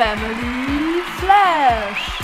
Family Flash.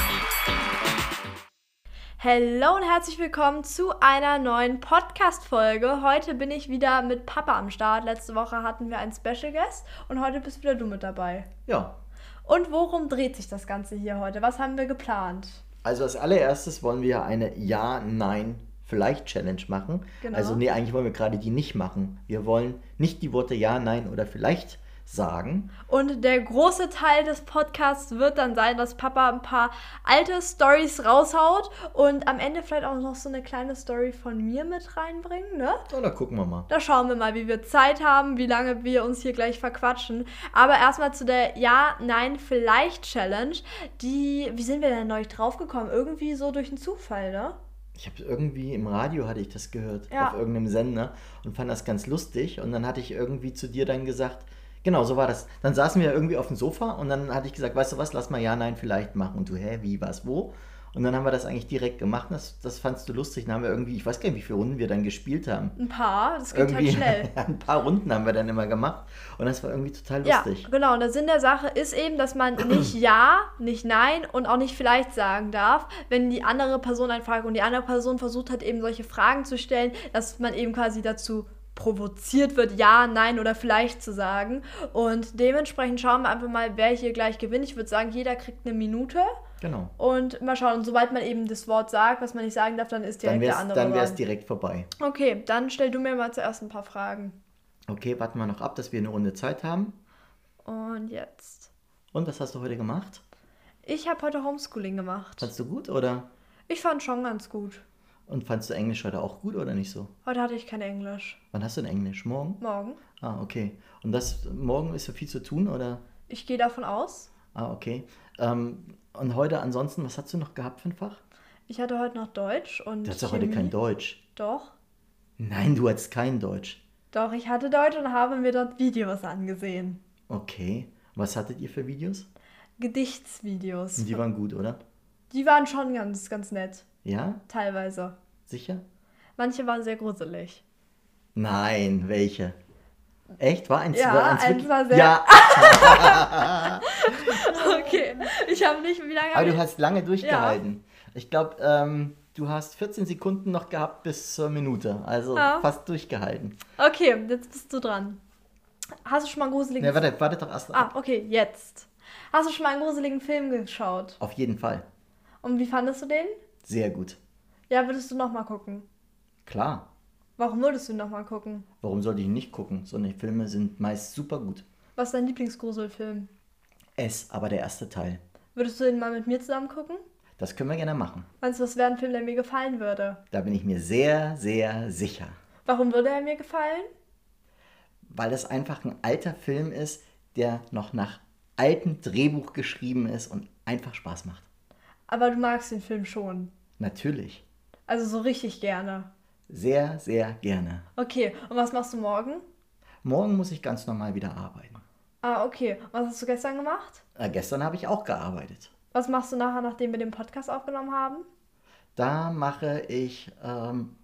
Hallo und herzlich willkommen zu einer neuen Podcast-Folge. Heute bin ich wieder mit Papa am Start. Letzte Woche hatten wir einen Special Guest und heute bist wieder du mit dabei. Ja. Und worum dreht sich das Ganze hier heute? Was haben wir geplant? Also als allererstes wollen wir eine Ja, Nein, Vielleicht Challenge machen. Genau. Also nee, eigentlich wollen wir gerade die nicht machen. Wir wollen nicht die Worte Ja, Nein oder Vielleicht sagen. Und der große Teil des Podcasts wird dann sein, dass Papa ein paar alte Stories raushaut und am Ende vielleicht auch noch so eine kleine Story von mir mit reinbringen, ne? So, da gucken wir mal. Da schauen wir mal, wie wir Zeit haben, wie lange wir uns hier gleich verquatschen. Aber erstmal zu der Ja, Nein, Vielleicht Challenge. Die, wie sind wir denn neulich draufgekommen? Irgendwie so durch einen Zufall, ne? Ich habe irgendwie im Radio hatte ich das gehört, Ja. auf irgendeinem Sender und fand das ganz lustig. Und dann hatte ich irgendwie zu dir dann gesagt, genau, so war das. Dann saßen wir irgendwie auf dem Sofa und dann hatte ich gesagt, weißt du was, lass mal ja, nein, vielleicht machen. Und du, hä, wie, was, wo? Und dann haben wir das eigentlich direkt gemacht. Das, das fandst du lustig. Dann haben wir irgendwie, ich weiß gar nicht, wie viele Runden wir dann gespielt haben. Ein paar, das geht Irgendwie halt schnell. ein paar Runden haben wir dann immer gemacht. Und das war irgendwie total Ja, lustig. genau. Und der Sinn der Sache ist eben, dass man nicht Ja, nicht Nein und auch nicht vielleicht sagen darf, wenn die andere Person einen fragt. Und die andere Person versucht hat, eben solche Fragen zu stellen, dass man eben quasi dazu provoziert wird, Ja, Nein oder vielleicht zu sagen. Und dementsprechend schauen wir einfach mal, wer hier gleich gewinnt. Ich würde sagen, jeder kriegt eine Minute. Genau. Und mal schauen, und sobald man eben das Wort sagt, was man nicht sagen darf, dann ist Dann direkt der wäre es andere dann wär's dran. direkt vorbei. Okay, dann stell du mir mal zuerst ein paar Fragen. Okay, warten wir noch ab, dass wir eine Runde Zeit haben. Und jetzt. Und was hast du heute gemacht? Ich habe heute Homeschooling gemacht. Fandst du gut oder? Ich fand schon ganz gut. Und fandst du Englisch heute auch gut oder nicht so? Heute hatte ich kein Englisch. Wann hast du denn Englisch? Morgen? Morgen. Ah, okay. Und das morgen ist so viel zu tun oder? Ich gehe davon aus. Ah, okay. Ähm, und heute ansonsten, was hast du noch gehabt für ein Fach? Ich hatte heute noch Deutsch und. Du hast doch heute kein Deutsch. Doch. Nein, du hattest kein Deutsch. Doch, ich hatte Deutsch und habe mir dort Videos angesehen. Okay. Was hattet ihr für Videos? Gedichtsvideos. Und die waren gut, oder? Die waren schon ganz, ganz nett. Ja? Teilweise. Sicher? Manche waren sehr gruselig. Nein, welche? Echt? War eins, Ja, war eins, eins war sehr- Ja, Okay. Ich habe nicht. Wie lange aber du hast lange durchgehalten. Ich glaube, ähm, du hast 14 Sekunden noch gehabt bis zur Minute. Also Ja. fast durchgehalten. Okay, jetzt bist du dran. Hast du schon mal einen gruseligen Ne, warte, warte doch erst. Ah, okay, jetzt. Hast du schon mal einen gruseligen Film geschaut? Auf jeden Fall. Und wie fandest du den? Sehr gut. Ja, würdest du nochmal gucken? Klar. Warum würdest du nochmal gucken? Warum sollte ich ihn nicht gucken? So eine Filme sind meist super gut. Was ist dein Lieblingsgruselfilm? Es, aber der erste Teil. Würdest du den mal mit mir zusammen gucken? Das können wir gerne machen. Meinst du, das wäre ein Film, der mir gefallen würde? Da bin ich mir sehr, sehr sicher. Warum würde er mir gefallen? Weil das einfach ein alter Film ist, der noch nach altem Drehbuch geschrieben ist und einfach Spaß macht. Aber du magst den Film schon. Natürlich. Also so richtig gerne. Sehr, sehr gerne. Okay, und was machst du morgen? Morgen muss ich ganz normal wieder arbeiten. Ah, okay. Und was hast du gestern gemacht? Äh, gestern habe ich auch gearbeitet. Was machst du nachher, nachdem wir den Podcast aufgenommen haben? Da mache ich, ähm,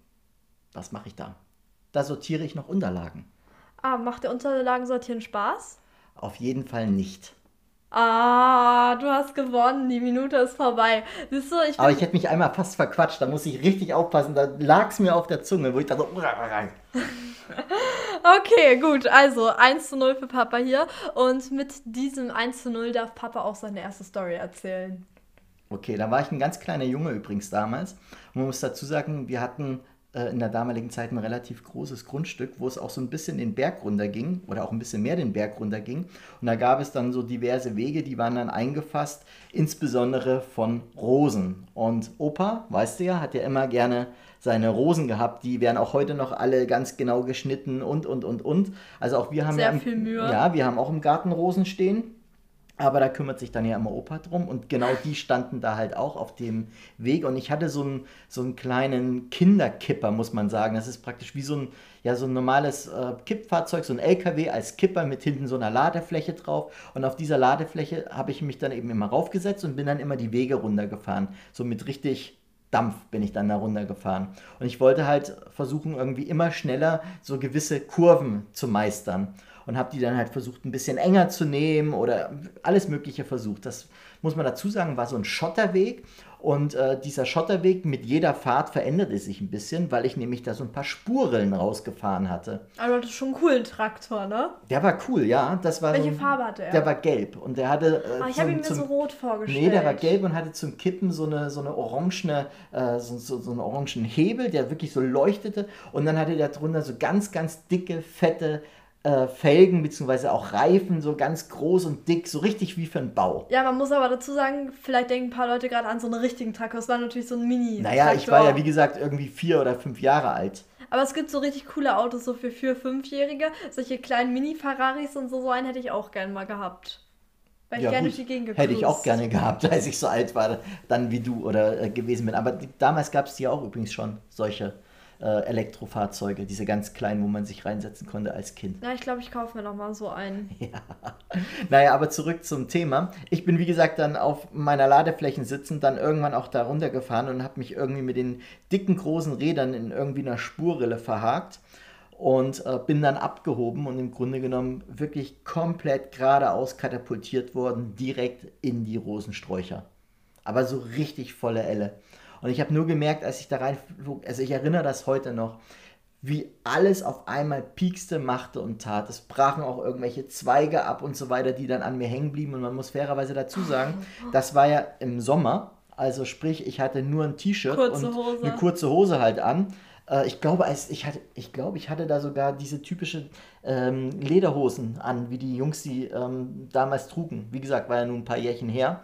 was mache ich da? Da sortiere ich noch Unterlagen. Ah, macht der Unterlagen sortieren Spaß? Auf jeden Fall nicht. Ah, du hast gewonnen. Die Minute ist vorbei. Siehst du, ich Aber ich hätte mich einmal fast verquatscht, da muss ich richtig aufpassen. Da lag es mir auf der Zunge, wo ich dachte, so, Okay, gut. Also 1 zu 0 für Papa hier. Und mit diesem 1 zu 0 darf Papa auch seine erste Story erzählen. Okay, da war ich ein ganz kleiner Junge übrigens damals. Und man muss dazu sagen, wir hatten in der damaligen Zeit ein relativ großes Grundstück, wo es auch so ein bisschen den Berg runter ging oder auch ein bisschen mehr den Berg runter ging. Und da gab es dann so diverse Wege, die waren dann eingefasst, insbesondere von Rosen. Und Opa, weißt du ja, hat ja immer gerne seine Rosen gehabt. Die werden auch heute noch alle ganz genau geschnitten und, und, und, und. Also auch wir haben Sehr ja im, viel Mühe. Ja, wir haben auch im Garten Rosen stehen. Aber da kümmert sich dann ja immer Opa drum und genau die standen da halt auch auf dem Weg und ich hatte so einen, so einen kleinen Kinderkipper, muss man sagen. Das ist praktisch wie so ein, ja, so ein normales äh, Kippfahrzeug, so ein LKW als Kipper mit hinten so einer Ladefläche drauf und auf dieser Ladefläche habe ich mich dann eben immer raufgesetzt und bin dann immer die Wege runtergefahren. So mit richtig Dampf bin ich dann da runtergefahren. Und ich wollte halt versuchen, irgendwie immer schneller so gewisse Kurven zu meistern. Und habe die dann halt versucht, ein bisschen enger zu nehmen oder alles Mögliche versucht. Das muss man dazu sagen, war so ein Schotterweg. Und äh, dieser Schotterweg mit jeder Fahrt veränderte sich ein bisschen, weil ich nämlich da so ein paar Spurrillen rausgefahren hatte. Aber das ist schon einen coolen Traktor, ne? Der war cool, ja. Das war Welche so ein, Farbe hatte er? Der war gelb und der hatte. Äh, Ah, ich habe ihn mir zum- so rot vorgestellt. Nee, der war gelb und hatte zum Kippen so eine, so eine orangene, äh, so, so, so einen orangen Hebel, der wirklich so leuchtete. Und dann hatte der drunter so ganz, ganz dicke, fette äh, Felgen, beziehungsweise auch Reifen, so ganz groß und dick, so richtig wie für einen Bau. Ja, man muss aber dazu sagen, vielleicht denken ein paar Leute gerade an so einen richtigen Traktor. Es war natürlich so ein mini Naja, ich war ja wie gesagt irgendwie vier oder fünf Jahre alt. Aber es gibt so richtig coole Autos, so für vier, fünfjährige. Solche kleinen Mini-Ferraris und so, so einen hätte ich auch gern mal gehabt. Weil ich Ja, gerne gut. durch die Gegend Hätte ich auch gerne gehabt, als ich so alt war, dann wie du oder äh, gewesen bin. Aber die, damals gab es hier auch übrigens schon solche äh, Elektrofahrzeuge, diese ganz kleinen, wo man sich reinsetzen konnte als Kind. Ja, ich glaube, ich kaufe mir noch mal so einen. Naja, aber zurück zum Thema. Ich bin, wie gesagt, dann auf meiner Ladeflächen sitzend, dann irgendwann auch da runtergefahren und habe mich irgendwie mit den dicken, großen Rädern in irgendwie einer Spurrille verhakt und äh, bin dann abgehoben und im Grunde genommen wirklich komplett geradeaus katapultiert worden, direkt in die Rosensträucher. Aber so richtig volle Elle. Und ich habe nur gemerkt, als ich da reinflog, also ich erinnere das heute noch, wie alles auf einmal piekste, machte und tat. Es brachen auch irgendwelche Zweige ab und so weiter, die dann an mir hängen blieben. Und man muss fairerweise dazu sagen, das war ja im Sommer. Also sprich, ich hatte nur ein T-Shirt und Hose. eine kurze Hose halt an. Äh, Ich glaube, als ich hatte, ich glaube, ich hatte da sogar diese typische ähm, Lederhosen an, wie die Jungs die ähm, damals trugen. Wie gesagt, war ja nun ein paar Jährchen her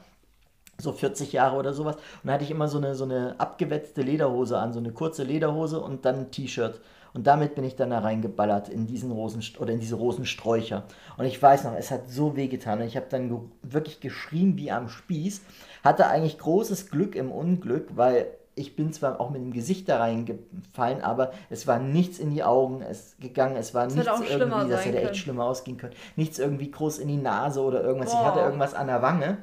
so 40 Jahre oder sowas. Und da hatte ich immer so eine, so eine abgewetzte Lederhose an, so eine kurze Lederhose und dann ein T-Shirt. Und damit bin ich dann da reingeballert in diesen Rosen oder in diese Rosensträucher. Und ich weiß noch, es hat so weh getan. Und ich habe dann ge wirklich geschrien wie am Spieß. Hatte eigentlich großes Glück im Unglück, weil ich bin zwar auch mit dem Gesicht da reingefallen, aber es war nichts in die Augen es gegangen. Es war nichts hätte auch schlimmer irgendwie, das hätte echt schlimmer ausgehen können. Nichts irgendwie groß in die Nase oder irgendwas. Ich Boah. hatte irgendwas an der Wange.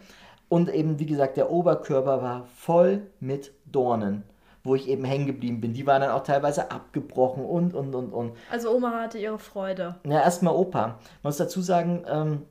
Und eben, wie gesagt, der Oberkörper war voll mit Dornen, wo ich eben hängen geblieben bin. Die waren dann auch teilweise abgebrochen und, und, und, und. Also Oma hatte ihre Freude. Ja, erstmal Opa. Man muss dazu sagen, ähm,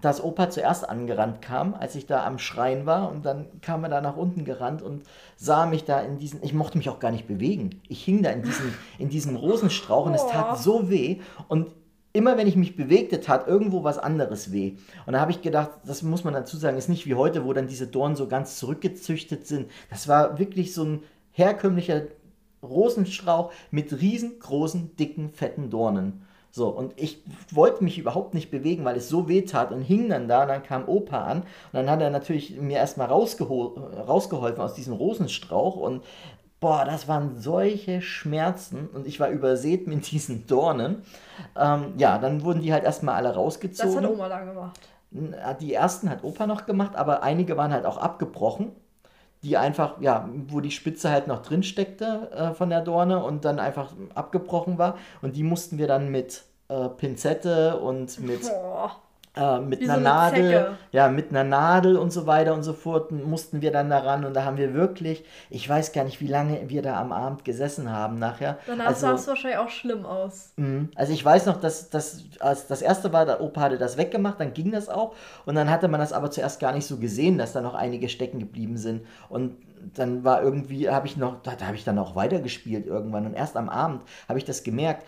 dass Opa zuerst angerannt kam, als ich da am Schreien war. Und dann kam er da nach unten gerannt und sah mich da in diesen. Ich mochte mich auch gar nicht bewegen. Ich hing da in diesem, in diesem Rosenstrauch und es Oh. tat so weh. Und immer wenn ich mich bewegte, tat irgendwo was anderes weh. Und da habe ich gedacht, das muss man dazu sagen, ist nicht wie heute, wo dann diese Dornen so ganz zurückgezüchtet sind. Das war wirklich so ein herkömmlicher Rosenstrauch mit riesengroßen, dicken, fetten Dornen. So, und ich wollte mich überhaupt nicht bewegen, weil es so weh tat und hing dann da. Und dann kam Opa an und dann hat er natürlich mir erstmal rausgeho rausgeholfen aus diesem Rosenstrauch. Und boah, das waren solche Schmerzen und ich war übersät mit diesen Dornen. Ähm, ja, dann wurden die halt erstmal alle Das rausgezogen. hat Oma dann gemacht. Die ersten hat Opa noch gemacht, aber einige waren halt auch abgebrochen. Die einfach, ja, wo die Spitze halt noch drin steckte äh, von der Dorne und dann einfach abgebrochen war. Und die mussten wir dann mit äh, Pinzette und mit, Boah. Äh, mit Wie einer so eine Nadel, Zecke. ja, mit einer Nadel und so weiter und so fort mussten wir dann daran. Und da haben wir wirklich, ich weiß gar nicht, wie lange wir da am Abend gesessen haben nachher. Danach Also- sah es wahrscheinlich auch schlimm aus. Mhm. Also ich weiß noch, dass, dass als das erste war, der Opa hatte das weggemacht, dann ging das auch. Und dann hatte man das aber zuerst gar nicht so gesehen, dass da noch einige stecken geblieben sind. Und dann war irgendwie, habe ich noch, da, da habe ich dann auch weitergespielt irgendwann. Und erst am Abend habe ich das gemerkt,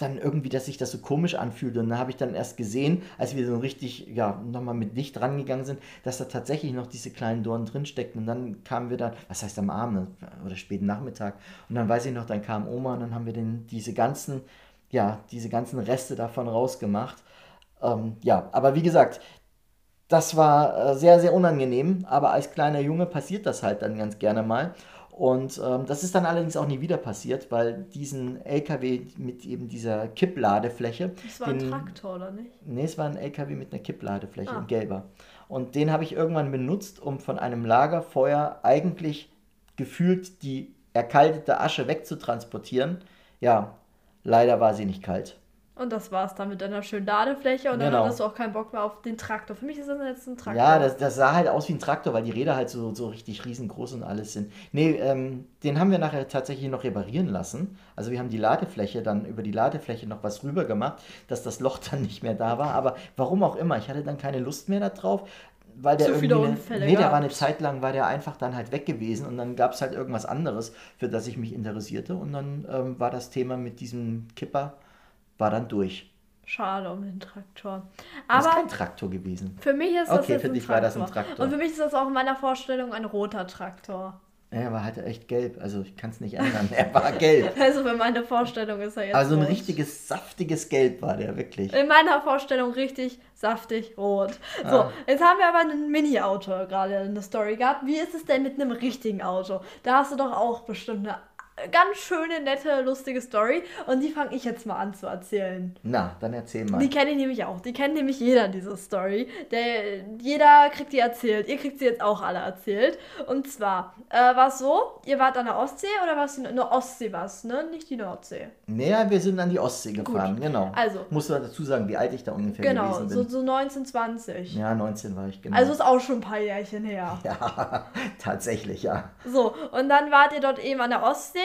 dann irgendwie, dass sich das so komisch anfühlte. Und dann habe ich dann erst gesehen, als wir so richtig, ja, nochmal mit Licht rangegangen sind, dass da tatsächlich noch diese kleinen Dornen drin steckten. Und dann kamen wir dann, was heißt am Abend oder späten Nachmittag. Und dann weiß ich noch, dann kam Oma und dann haben wir den, diese ganzen, ja, diese ganzen Reste davon rausgemacht. Ähm, ja, aber wie gesagt, das war äh, sehr, sehr unangenehm, aber als kleiner Junge passiert das halt dann ganz gerne mal. Und ähm, das ist dann allerdings auch nie wieder passiert, weil diesen LKW mit eben dieser Kippladefläche, Das war ein den- Traktor, oder nicht? Nee, es war ein LKW mit einer Kippladefläche, Ah. ein gelber. Und den habe ich irgendwann benutzt, um von einem Lagerfeuer eigentlich gefühlt die erkaltete Asche wegzutransportieren. Ja, leider war sie nicht kalt. Und das war's dann mit deiner schönen Ladefläche und dann Genau. hattest du auch keinen Bock mehr auf den Traktor. Für mich ist das jetzt ein Traktor. Ja, das, das sah halt aus wie ein Traktor, weil die Räder halt so, so richtig riesengroß und alles sind. Nee, ähm, den haben wir nachher tatsächlich noch reparieren lassen. Also wir haben die Ladefläche dann über die Ladefläche noch was rüber gemacht, dass das Loch dann nicht mehr da war. Aber warum auch immer, ich hatte dann keine Lust mehr darauf. Weil der Zu viele irgendwie eine, Unfälle nee, der war eine Zeit lang, war der einfach dann halt weg gewesen und dann gab es halt irgendwas anderes, für das ich mich interessierte und dann ähm, war das Thema mit diesem Kipper, war dann durch. Schade um den Traktor. Das ist Aber kein Traktor gewesen. für mich ist das Okay, jetzt für ein dich Traktor. war das ein Traktor. Und für mich ist das auch in meiner Vorstellung ein roter Traktor. Er war halt echt gelb, also ich kann es nicht ändern. Er war gelb. Also für meine Vorstellung ist er jetzt Also ein rot. richtiges, saftiges Gelb war der, wirklich. In meiner Vorstellung richtig saftig rot. So, Ah. jetzt haben wir aber ein Mini-Auto gerade in der Story gehabt. Wie ist es denn mit einem richtigen Auto? Da hast du doch auch bestimmt eine ganz schöne, nette, lustige Story. Und die fange ich jetzt mal an zu erzählen. Na, dann erzähl mal. Die kenne ich nämlich auch. Die kennt nämlich jeder, diese Story. Der, jeder kriegt die erzählt. Ihr kriegt sie jetzt auch alle erzählt. Und zwar, äh, war es so, ihr wart an der Ostsee oder war es in der Ostsee was, ne? Nicht die Nordsee. Naja, wir sind an die Ostsee gefahren, genau. Also. Musst du dazu sagen, wie alt ich da ungefähr Genau, gewesen bin. so, so 19, 20. ja, 19 war ich, genau. Also ist auch schon ein paar Jährchen her. ja, tatsächlich, ja. So, und dann wart ihr dort eben an der Ostsee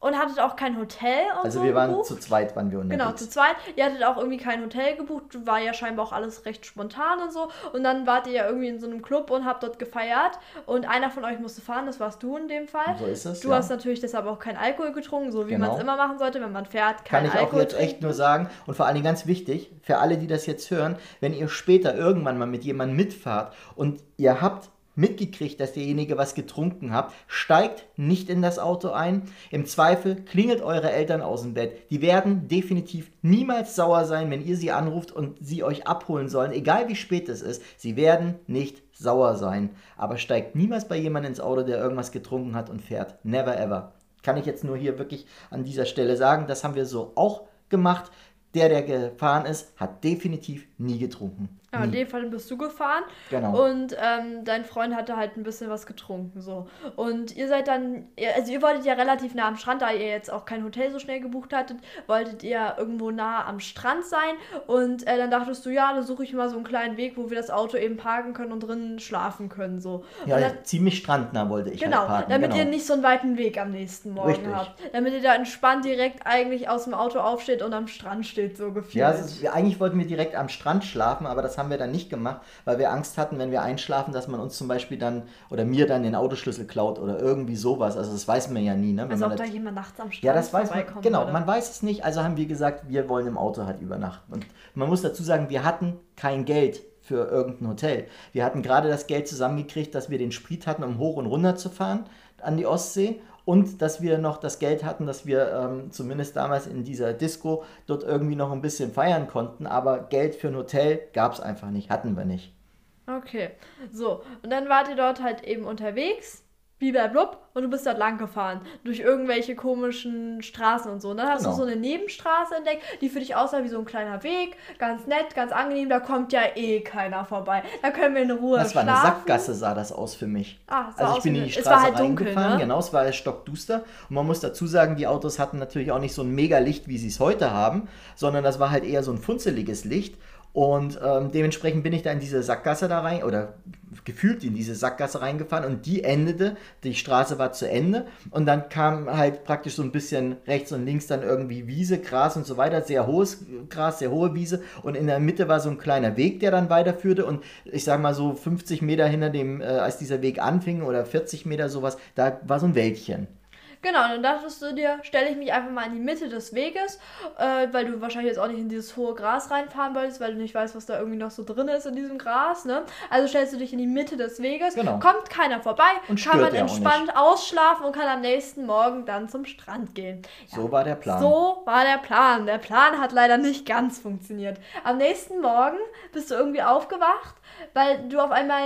und hattet auch kein Hotel und Also so wir waren gebucht. zu zweit, waren wir Genau, unterwegs. zu zweit. Ihr hattet auch irgendwie kein Hotel gebucht, war ja scheinbar auch alles recht spontan und so. Und dann wart ihr ja irgendwie in so einem Club und habt dort gefeiert. Und einer von euch musste fahren, das warst du in dem Fall. So ist es, Du ja. hast natürlich deshalb auch keinen Alkohol getrunken, so wie Genau. man es immer machen sollte, wenn man fährt. Kann Kein ich auch Alkohol jetzt echt nur sagen und vor allen Dingen ganz wichtig, für alle, die das jetzt hören, wenn ihr später irgendwann mal mit jemandem mitfahrt und ihr habt mitgekriegt, dass derjenige was getrunken habt, steigt nicht in das Auto ein. Im Zweifel klingelt eure Eltern aus dem Bett. Die werden definitiv niemals sauer sein, wenn ihr sie anruft und sie euch abholen sollen, egal wie spät es ist. Sie werden nicht sauer sein. Aber steigt niemals bei jemandem ins Auto, der irgendwas getrunken hat und fährt. Never ever. Kann ich jetzt nur hier wirklich an dieser Stelle sagen, das haben wir so auch gemacht. Der, der gefahren ist, hat definitiv nie getrunken. Ja, in dem Fall bist du gefahren. Genau. Und ähm, dein Freund hatte halt ein bisschen was getrunken. so. Und ihr seid dann, also ihr wolltet ja relativ nah am Strand, da ihr jetzt auch kein Hotel so schnell gebucht hattet, wolltet ihr irgendwo nah am Strand sein. Und äh, dann dachtest du, ja, da suche ich mal so einen kleinen Weg, wo wir das Auto eben parken können und drinnen schlafen können. So. Ja, dann, ziemlich strandnah wollte ich Genau, halt parken. damit genau. ihr nicht so einen weiten Weg am nächsten Morgen Richtig. habt. Damit ihr da entspannt direkt eigentlich aus dem Auto aufsteht und am Strand steht, so gefühlt. Ja, ist, eigentlich wollten wir direkt am Strand schlafen, aber das haben wir dann nicht gemacht, weil wir Angst hatten, wenn wir einschlafen, dass man uns zum Beispiel dann oder mir dann den Autoschlüssel klaut oder irgendwie sowas. Also das weiß man ja nie, ne? Wenn Als man ob da jemand nachts am Strand ja, das weiß man. Genau, würde. man weiß es nicht. Also haben wir gesagt, wir wollen im Auto halt übernachten. Und man muss dazu sagen, wir hatten kein Geld für irgendein Hotel. Wir hatten gerade das Geld zusammengekriegt, dass wir den Sprit hatten, um hoch und runter zu fahren an die Ostsee. Und dass wir noch das Geld hatten, dass wir ähm, zumindest damals in dieser Disco dort irgendwie noch ein bisschen feiern konnten. Aber Geld für ein Hotel gab es einfach nicht, hatten wir nicht. Okay, so. Und dann wart ihr dort halt eben unterwegs, blub, und du bist dort lang gefahren. Durch irgendwelche komischen Straßen und so. Und dann hast Genau. du so eine Nebenstraße entdeckt, die für dich aussah wie so ein kleiner Weg. Ganz nett, ganz angenehm. Da kommt ja eh keiner vorbei. Da können wir in Ruhe Das war eine schlafen. Sackgasse, sah das aus für mich. Ah, sah also ich bin in die es Straße war halt dunkel, reingefahren, ne? genau, es war stockduster. Und man muss dazu sagen, die Autos hatten natürlich auch nicht so ein Mega-Licht, wie sie es heute haben, sondern das war halt eher so ein funzeliges Licht. Und ähm, dementsprechend bin ich da in diese Sackgasse da rein, oder gefühlt in diese Sackgasse reingefahren und die endete, die Straße war zu Ende und dann kam halt praktisch so ein bisschen rechts und links dann irgendwie Wiese, Gras und so weiter, sehr hohes Gras, sehr hohe Wiese und in der Mitte war so ein kleiner Weg, der dann weiterführte und ich sag mal so 50 Meter hinter dem, äh, als dieser Weg anfing oder 40 Meter sowas, da war so ein Wäldchen. Genau, und dann dachtest du dir, stelle ich mich einfach mal in die Mitte des Weges, äh, weil du wahrscheinlich jetzt auch nicht in dieses hohe Gras reinfahren wolltest, weil du nicht weißt, was da irgendwie noch so drin ist in diesem Gras, ne? Also stellst du dich in die Mitte des Weges, Genau. kommt keiner vorbei, Und kann man ja entspannt ausschlafen und kann am nächsten Morgen dann zum Strand gehen. So war der Plan. So war der Plan. Der Plan hat leider nicht ganz funktioniert. Am nächsten Morgen bist du irgendwie aufgewacht, weil du auf einmal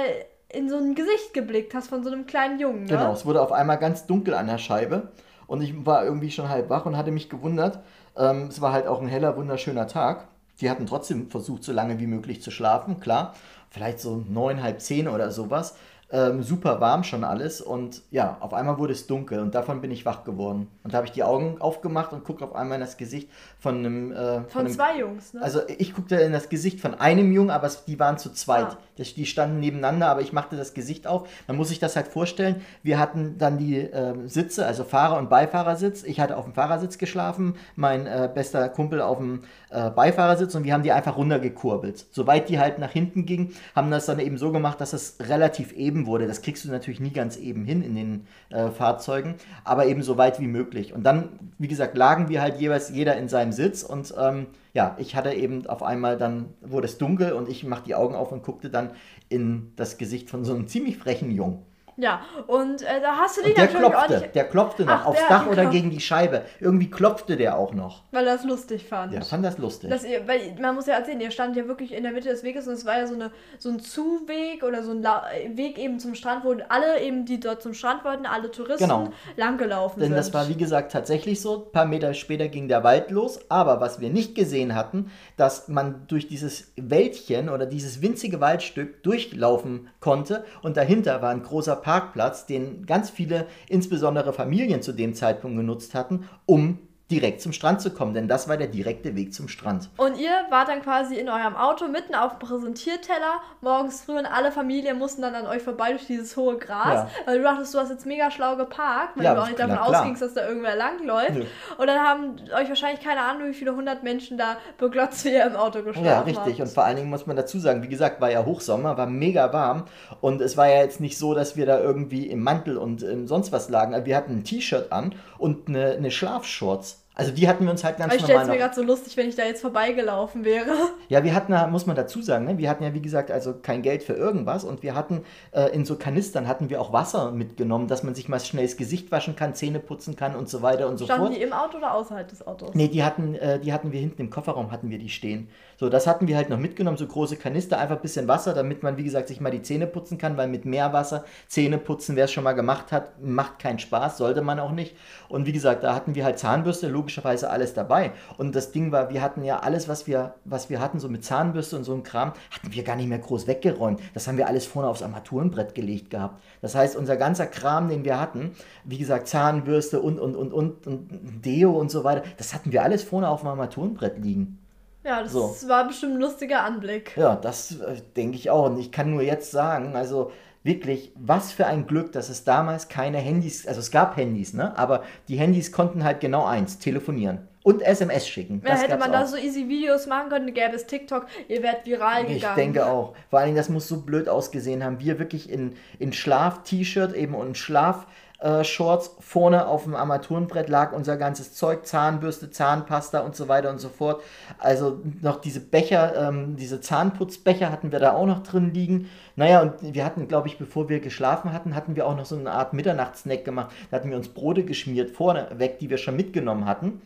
in so ein Gesicht geblickt hast von so einem kleinen Jungen. Ne? Genau, es wurde auf einmal ganz dunkel an der Scheibe und ich war irgendwie schon halb wach und hatte mich gewundert. Ähm, es war halt auch ein heller, wunderschöner Tag. Die hatten trotzdem versucht, so lange wie möglich zu schlafen, klar. Vielleicht so neun, halb zehn oder sowas. Ähm, super warm schon alles und ja, auf einmal wurde es dunkel und davon bin ich wach geworden. Und da habe ich die Augen aufgemacht und gucke auf einmal in das Gesicht von einem... Äh, von, Von einem, zwei Jungs, ne? Also ich guckte in das Gesicht von einem Jungen, aber es, die waren zu zweit. Ah. Das- Die standen nebeneinander, aber ich machte das Gesicht auf. Man muss sich das halt vorstellen. Wir hatten dann die ähm, Sitze, also Fahrer- und Beifahrersitz. Ich hatte auf dem Fahrersitz geschlafen, mein äh, bester Kumpel auf dem äh, Beifahrersitz und wir haben die einfach runtergekurbelt. Soweit die halt nach hinten ging, haben das dann eben so gemacht, dass es relativ eben wurde. Das kriegst du natürlich nie ganz eben hin in den äh, Fahrzeugen, aber eben so weit wie möglich. Und dann, wie gesagt, lagen wir halt jeweils jeder in seinem Sitz und ähm, ja, ich hatte eben auf einmal dann, wurde es dunkel und ich machte die Augen auf und guckte dann in das Gesicht von so einem ziemlich frechen Jungen. Ja, und äh, da hast du dich der natürlich auch klopfte, nicht, der klopfte noch Ach, aufs der Dach oder gegen die Scheibe. Irgendwie klopfte der auch noch. weil er es lustig fand. Ja, fand das lustig. Dass ihr, weil man muss ja erzählen, ihr stand ja wirklich in der Mitte des Weges und es war ja so, eine, so ein Zuweg oder so ein La Weg eben zum Strand, wo alle eben, die dort zum Strand wollten, alle Touristen Genau. langgelaufen Denn sind. das war wie gesagt tatsächlich so. Ein paar Meter später ging der Wald los. Aber was wir nicht gesehen hatten, dass man durch dieses Wäldchen oder dieses winzige Waldstück durchlaufen konnte. Und dahinter war ein großer Parkplatz, den ganz viele, insbesondere Familien zu dem Zeitpunkt genutzt hatten, um direkt zum Strand zu kommen. Denn das war der direkte Weg zum Strand. Und ihr wart dann quasi in eurem Auto mitten auf dem Präsentierteller morgens früh und alle Familien mussten dann an euch vorbei durch dieses hohe Gras. Ja. Weil du dachtest, du hast jetzt mega schlau geparkt, weil Ja, du auch nicht davon klar. ausgingst, dass da irgendwer langläuft. Nö. Und dann haben euch wahrscheinlich keine Ahnung, wie viele hundert Menschen da beglotzt, wie ihr im Auto geschlafen Ja, richtig. habt. Und vor allen Dingen muss man dazu sagen, wie gesagt, war ja Hochsommer, war mega warm. Und es war ja jetzt nicht so, dass wir da irgendwie im Mantel und ähm, sonst was lagen. Also Wir hatten ein T-Shirt an und eine, eine Schlafshorts. Also die hatten wir uns halt ganz Aber ich stelle normal es mir gerade so lustig, wenn ich da jetzt vorbeigelaufen wäre. Ja, wir hatten, muss man dazu sagen, ne? wir hatten ja wie gesagt also kein Geld für irgendwas und wir hatten äh, in so Kanistern hatten wir auch Wasser mitgenommen, dass man sich mal schnell das Gesicht waschen kann, Zähne putzen kann und so weiter und so Standen fort. die im Auto oder außerhalb des Autos? Nee, die hatten, äh, die hatten wir hinten im Kofferraum, hatten wir die stehen. So, das hatten wir halt noch mitgenommen, so große Kanister, einfach ein bisschen Wasser, damit man, wie gesagt, sich mal die Zähne putzen kann, weil mit Meerwasser Zähne putzen, wer es schon mal gemacht hat, macht keinen Spaß, sollte man auch nicht. Und wie gesagt, da hatten wir halt Zahnbürste, logischerweise alles dabei. Und das Ding war, wir hatten ja alles, was wir, was wir hatten, so mit Zahnbürste und so einem Kram, hatten wir gar nicht mehr groß weggeräumt. Das haben wir alles vorne aufs Armaturenbrett gelegt gehabt. Das heißt, unser ganzer Kram, den wir hatten, wie gesagt, Zahnbürste und, und, und, und, und Deo und so weiter, das hatten wir alles vorne auf dem Armaturenbrett liegen. Ja, das So. war bestimmt ein lustiger Anblick. Ja, das äh, denke ich auch. Und ich kann nur jetzt sagen, also wirklich, was für ein Glück, dass es damals keine Handys, also es gab Handys, ne? Aber die Handys konnten halt genau eins, telefonieren und SMS schicken. Ja, hätte man auch. da so easy Videos machen können, gäbe es TikTok, ihr wärt viral Ich gegangen. denke auch. Vor allen Dingen, das muss so blöd ausgesehen haben. Wir wirklich in, in Schlaf-T-Shirt eben und Schlaf. Äh, Shorts vorne auf dem Armaturenbrett lag unser ganzes Zeug, Zahnbürste, Zahnpasta und so weiter und so fort. Also noch diese Becher, ähm, diese Zahnputzbecher hatten wir da auch noch drin liegen. Naja, und wir hatten, glaube ich, bevor wir geschlafen hatten, hatten wir auch noch so eine Art Mitternachtssnack gemacht. Da hatten wir uns Brote geschmiert vorneweg, die wir schon mitgenommen hatten.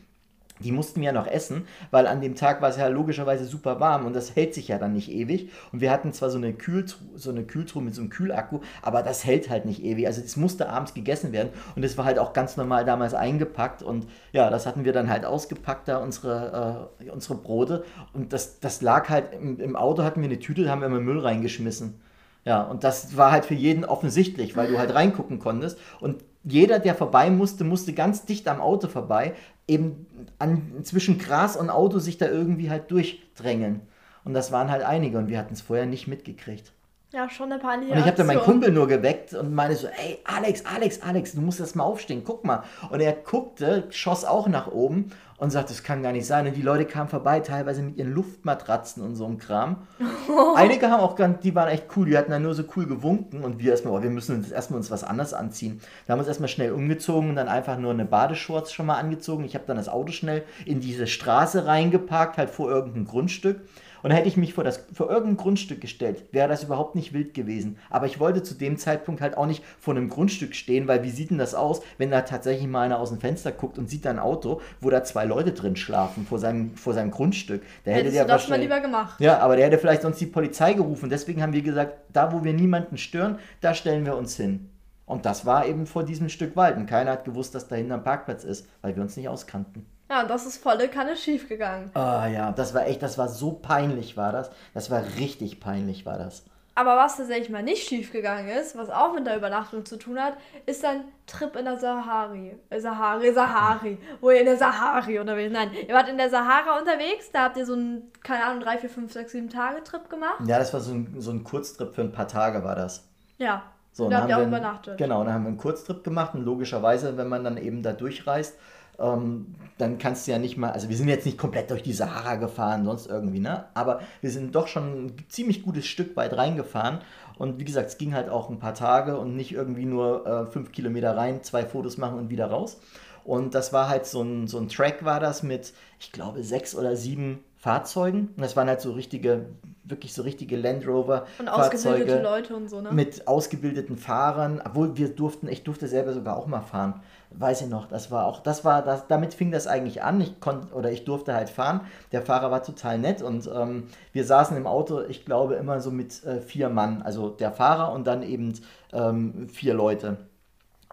Die mussten wir ja noch essen, weil an dem Tag war es ja logischerweise super warm und das hält sich ja dann nicht ewig. Und wir hatten zwar so eine, Kühltruhe, so eine Kühltruhe mit so einem Kühlakku, aber das hält halt nicht ewig. Also das musste abends gegessen werden und das war halt auch ganz normal damals eingepackt. Und ja, das hatten wir dann halt ausgepackt, da unsere, äh, unsere Brote. Und das, das lag halt im, im Auto, hatten wir eine Tüte, da haben wir immer Müll reingeschmissen. Ja, und das war halt für jeden offensichtlich, weil du halt reingucken konntest. Und jeder, der vorbei musste, musste ganz dicht am Auto vorbei, eben an, zwischen Gras und Auto sich da irgendwie halt durchdrängeln. Und das waren halt einige und wir hatten es vorher nicht mitgekriegt. Ja, schon eine peinliche Und ich habe dann meinen. Kumpel nur geweckt und meinte so, ey, Alex, Alex, Alex, du musst das mal aufstehen, guck mal. Und er guckte, schoss auch nach oben und sagte, das kann gar nicht sein. Und die Leute kamen vorbei, teilweise mit ihren Luftmatratzen und so einem Kram. Einige haben auch ganz, die waren echt cool, die hatten dann nur so cool gewunken und wir erstmal, oh, wir müssen uns erstmal uns was anderes anziehen. Da haben wir uns erstmal schnell umgezogen und dann einfach nur eine Badeshorts schon mal angezogen. Ich habe dann das Auto schnell in diese Straße reingeparkt, halt vor irgendeinem Grundstück. Und hätte ich mich vor, das, vor irgendein Grundstück gestellt, wäre das überhaupt nicht wild gewesen. Aber ich wollte zu dem Zeitpunkt halt auch nicht vor einem Grundstück stehen, weil wie sieht denn das aus, wenn da tatsächlich mal einer aus dem Fenster guckt und sieht da ein Auto, wo da zwei Leute drin schlafen vor seinem, vor seinem Grundstück. Da hätte Hättest der du das mal lieber gemacht. ja, aber der hätte vielleicht sonst die Polizei gerufen. Deswegen haben wir gesagt, da wo wir niemanden stören, da stellen wir uns hin. Und das war eben vor diesem Stück Wald. Und keiner hat gewusst, dass dahinter ein Parkplatz ist, weil wir uns nicht auskannten. Ja, und das ist volle Kanne schief gegangen. Ah ja, das war echt, das war so peinlich, war das. Das war richtig peinlich, war das. Aber was tatsächlich mal nicht schief gegangen ist, was auch mit der Übernachtung zu tun hat, ist ein Trip in der Sahari. Äh, Sahari, Sahari. Wo ihr in der Sahari unterwegs Nein, ihr wart in der Sahara unterwegs, da habt ihr so einen, keine Ahnung, 3, 4, 5, 6, 7 Tage Trip gemacht. Ja, das war so ein, so ein Kurztrip für ein paar Tage war das. Ja. So, und da habt ihr auch übernachtet. Genau, dann haben wir einen Kurztrip gemacht und logischerweise, wenn man dann eben da durchreist, ähm, dann kannst du ja nicht mal, also wir sind jetzt nicht komplett durch die Sahara gefahren, sonst irgendwie, ne? Aber wir sind doch schon ein ziemlich gutes Stück weit reingefahren. Und wie gesagt, es ging halt auch ein paar Tage und nicht irgendwie nur äh, fünf Kilometer rein, zwei Fotos machen und wieder raus. Und das war halt so ein, so ein Track war das mit, ich glaube, sechs oder sieben Fahrzeugen. Und das waren halt so richtige, wirklich so richtige Land Rover Und ausgebildete Fahrzeuge Leute und so, ne? mit ausgebildeten Fahrern, obwohl wir durften, ich durfte selber sogar auch mal fahren. Weiß ich noch, das war auch, das war, das, damit fing das eigentlich an. Ich konnte oder ich durfte halt fahren. Der Fahrer war total nett und ähm, wir saßen im Auto, ich glaube, immer so mit äh, vier Mann. Also der Fahrer und dann eben ähm, vier Leute.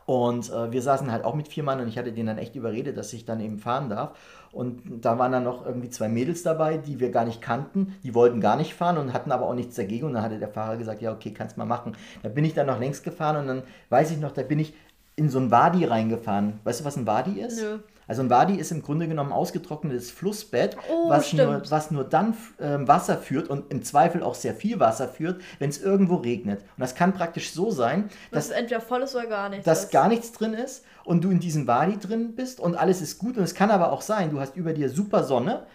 Und äh, wir saßen halt auch mit vier Mann und ich hatte den dann echt überredet, dass ich dann eben fahren darf. Und da waren dann noch irgendwie zwei Mädels dabei, die wir gar nicht kannten. Die wollten gar nicht fahren und hatten aber auch nichts dagegen. Und dann hatte der Fahrer gesagt, ja, okay, kannst mal machen. Da bin ich dann noch längst gefahren und dann weiß ich noch, da bin ich in so ein Wadi reingefahren. Weißt du, was ein Wadi ist? Nö. Also ein Wadi ist im Grunde genommen ausgetrocknetes Flussbett, Oh, was, nur, was nur dann ähm, Wasser führt und im Zweifel auch sehr viel Wasser führt, wenn es irgendwo regnet. Und das kann praktisch so sein, dass dass es entweder voll ist oder gar nichts. dass ist. gar nichts drin ist und du in diesem Wadi drin bist und alles ist gut. Und es kann aber auch sein, du hast über dir super Sonne,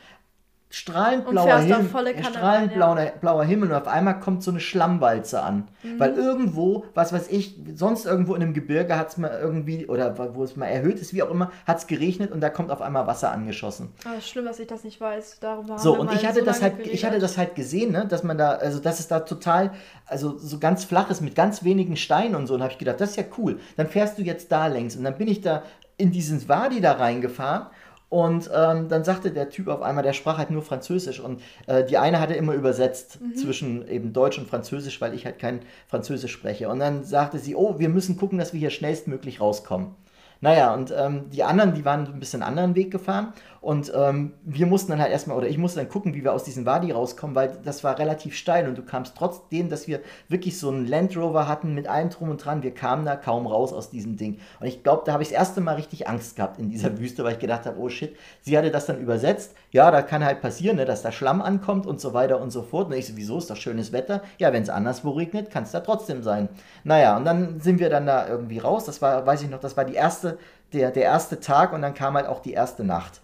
strahlend blauer Himmel, strahlend rein, ja. blauer, blauer Himmel und auf einmal kommt so eine Schlammwalze an. Mhm. Weil irgendwo, was weiß ich, sonst irgendwo in einem Gebirge hat es mal irgendwie, oder wo es mal erhöht ist, wie auch immer, hat es geregnet und da kommt auf einmal Wasser angeschossen. Ah, schlimm, dass ich das nicht weiß. Darüber So, und ich hatte so das halt, ich geredet. hatte das halt gesehen, ne, dass man da, also dass es da total, also so ganz flach ist mit ganz wenigen Steinen und so. Und habe ich gedacht, das ist ja cool. Dann fährst du jetzt da längs. Und dann bin ich da in diesen Wadi da reingefahren. Und ähm, dann sagte der Typ auf einmal, der sprach halt nur Französisch. Und äh, die eine hatte immer übersetzt zwischen eben Deutsch und Französisch, weil ich halt kein Französisch spreche. Und dann sagte sie, oh, wir müssen gucken, dass wir hier schnellstmöglich rauskommen. Naja, und ähm, die anderen, die waren ein bisschen einen anderen Weg gefahren. Und ähm, wir mussten dann halt erstmal, oder ich musste dann gucken, wie wir aus diesem Wadi rauskommen, weil das war relativ steil und du kamst trotzdem, dass wir wirklich so einen Land Rover hatten mit allem drum und dran, wir kamen da kaum raus aus diesem Ding. Und ich glaube, da habe ich das erste Mal richtig Angst gehabt in dieser Wüste, weil ich gedacht habe, oh shit, sie hatte das dann übersetzt. Ja, da kann halt passieren, ne, dass da Schlamm ankommt und so weiter und so fort. Und ich so, wieso ist doch schönes Wetter? Ja, wenn es anderswo regnet, kann es da trotzdem sein. Naja, und dann sind wir dann da irgendwie raus. Das war, weiß ich noch, das war die erste, der, der erste Tag und dann kam halt auch die erste Nacht.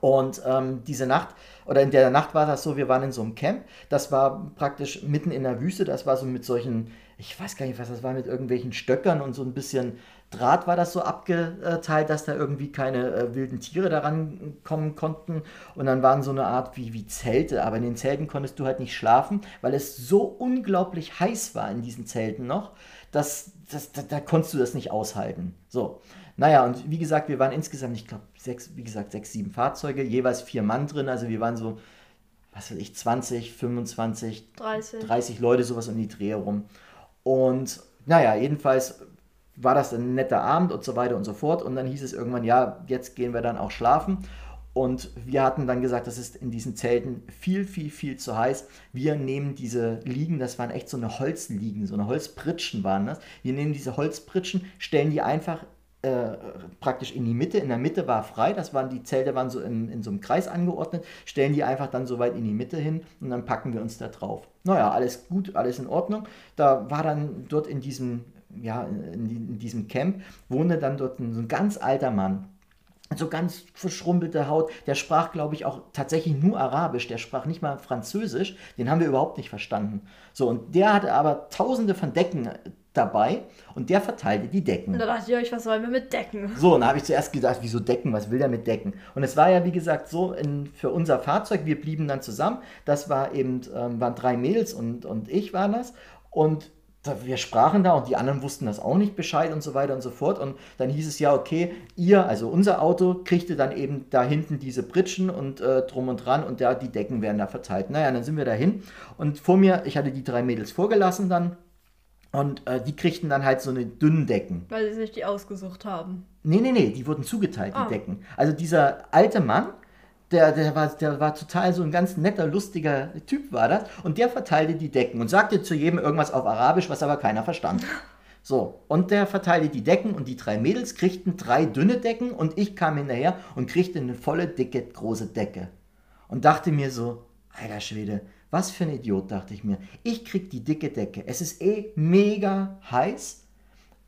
Und ähm, diese Nacht, oder in der Nacht war das so, wir waren in so einem Camp, das war praktisch mitten in der Wüste, das war so mit solchen, ich weiß gar nicht, was das war, mit irgendwelchen Stöckern und so ein bisschen Draht war das so abgeteilt, dass da irgendwie keine äh, wilden Tiere daran kommen konnten. Und dann waren so eine Art wie, wie Zelte, aber in den Zelten konntest du halt nicht schlafen, weil es so unglaublich heiß war in diesen Zelten noch, dass, dass da, da konntest du das nicht aushalten. So. Naja, und wie gesagt, wir waren insgesamt, ich glaube, sechs, wie gesagt, sechs, sieben Fahrzeuge, jeweils vier Mann drin. Also wir waren so, was weiß ich, 20, 25, 30. 30 Leute, sowas um die Dreh rum. Und naja, jedenfalls war das ein netter Abend und so weiter und so fort. Und dann hieß es irgendwann, ja, jetzt gehen wir dann auch schlafen. Und wir hatten dann gesagt, das ist in diesen Zelten viel, viel, viel zu heiß. Wir nehmen diese Liegen, das waren echt so eine Holzliegen, so eine Holzpritschen waren das. Wir nehmen diese Holzpritschen, stellen die einfach äh, praktisch in die Mitte. In der Mitte war frei, das waren die Zelte waren so in, in so einem Kreis angeordnet, stellen die einfach dann so weit in die Mitte hin und dann packen wir uns da drauf. Naja, alles gut, alles in Ordnung. Da war dann dort in diesem, ja, in, in diesem Camp, wohnte dann dort ein, so ein ganz alter Mann. So ganz verschrumpelte Haut. Der sprach, glaube ich, auch tatsächlich nur Arabisch. Der sprach nicht mal Französisch. Den haben wir überhaupt nicht verstanden. So, und der hatte aber tausende von Decken dabei und der verteilte die Decken. Und da dachte ich euch, was sollen wir mit Decken? So, und da habe ich zuerst gedacht, wieso Decken, was will der mit Decken? Und es war ja, wie gesagt, so in, für unser Fahrzeug, wir blieben dann zusammen. Das war eben, ähm, waren drei Mädels und, und ich waren das. Und wir sprachen da und die anderen wussten das auch nicht Bescheid und so weiter und so fort. Und dann hieß es ja, okay, ihr, also unser Auto, kriegte dann eben da hinten diese Pritschen und äh, drum und dran und da, die Decken werden da verteilt. Naja, dann sind wir dahin und vor mir, ich hatte die drei Mädels vorgelassen dann und äh, die kriegten dann halt so eine dünnen Decken. Weil sie sich die ausgesucht haben. Nee, nee, nee, die wurden zugeteilt, die Ah. Decken. Also dieser alte Mann, Der, der, war, der war total so ein ganz netter, lustiger Typ war das. Und der verteilte die Decken und sagte zu jedem irgendwas auf Arabisch, was aber keiner verstand. So, und der verteilte die Decken und die drei Mädels kriegten drei dünne Decken und ich kam hinterher und kriegte eine volle, dicke, große Decke. Und dachte mir so, alter Schwede, was für ein Idiot, dachte ich mir. Ich krieg die dicke Decke. Es ist eh mega heiß.